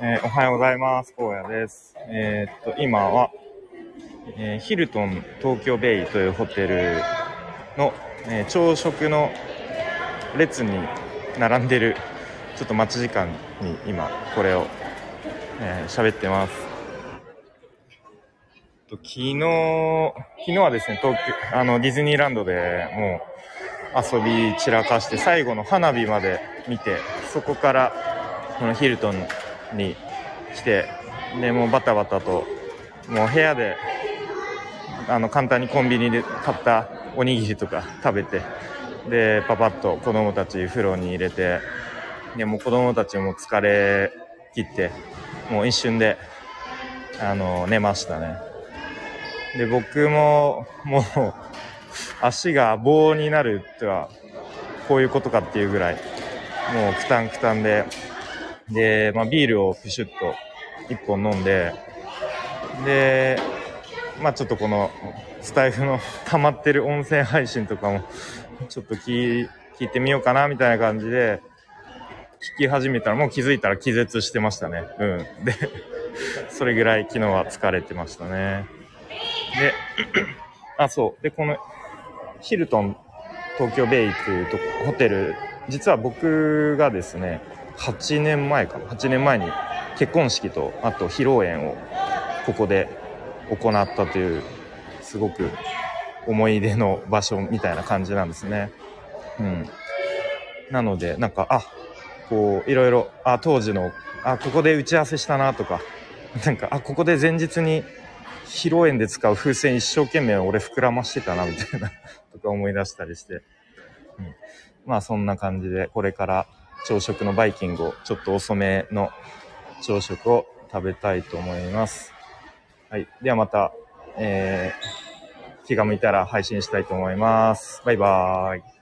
えーおはようございます。荒野です。えーっと、今は、えーヒルトン東京ベイというホテルの、え朝食の列に並んでる、ちょっと待ち時間に今、これをえ喋、ってます。と昨日、昨日はですね、東京、あの、ディズニーランドでもう遊び散らかして、最後の花火まで見て、そこから、このヒルトンに来て、で、もうバタバタと、もう部屋で、あの、簡単にコンビニで買ったおにぎりとか食べて、で、パパッと子供たち風呂に入れて、で、もう子供たちも疲れ切って、もう一瞬で、あの、寝ましたね。で、僕も、もう、足が棒になるっては、こういうことかっていうぐらい、もうくたんくたんで、で、まあ、ビールをプシュッと一本飲んで、で、まあちょっとこのスタイフの 溜まってる音声配信とかもちょっと聞いてみようかなみたいな感じで聞き始めたらもう気づいたら気絶してましたね。うん。で、それぐらい昨日は疲れてましたね。で、あ、そう。で、このヒルトン東京ベイっていうとホテル、実は僕がですね、8年前かな。8年前に結婚式と、あと披露宴をここで行ったという、すごく思い出の場所みたいな感じなんですね。うん。なので、なんか、あ、こう、いろいろ、あ、当時の、あ、ここで打ち合わせしたなとか、なんか、あ、ここで前日に披露宴で使う風船一生懸命俺膨らましてたな、みたいな、とか思い出したりして。うん。まあ、そんな感じで、これから朝食のバイキングを、ちょっと遅めの朝食を食べたいと思います。はい。ではまた、えー、気が向いたら配信したいと思います。バイバーイ。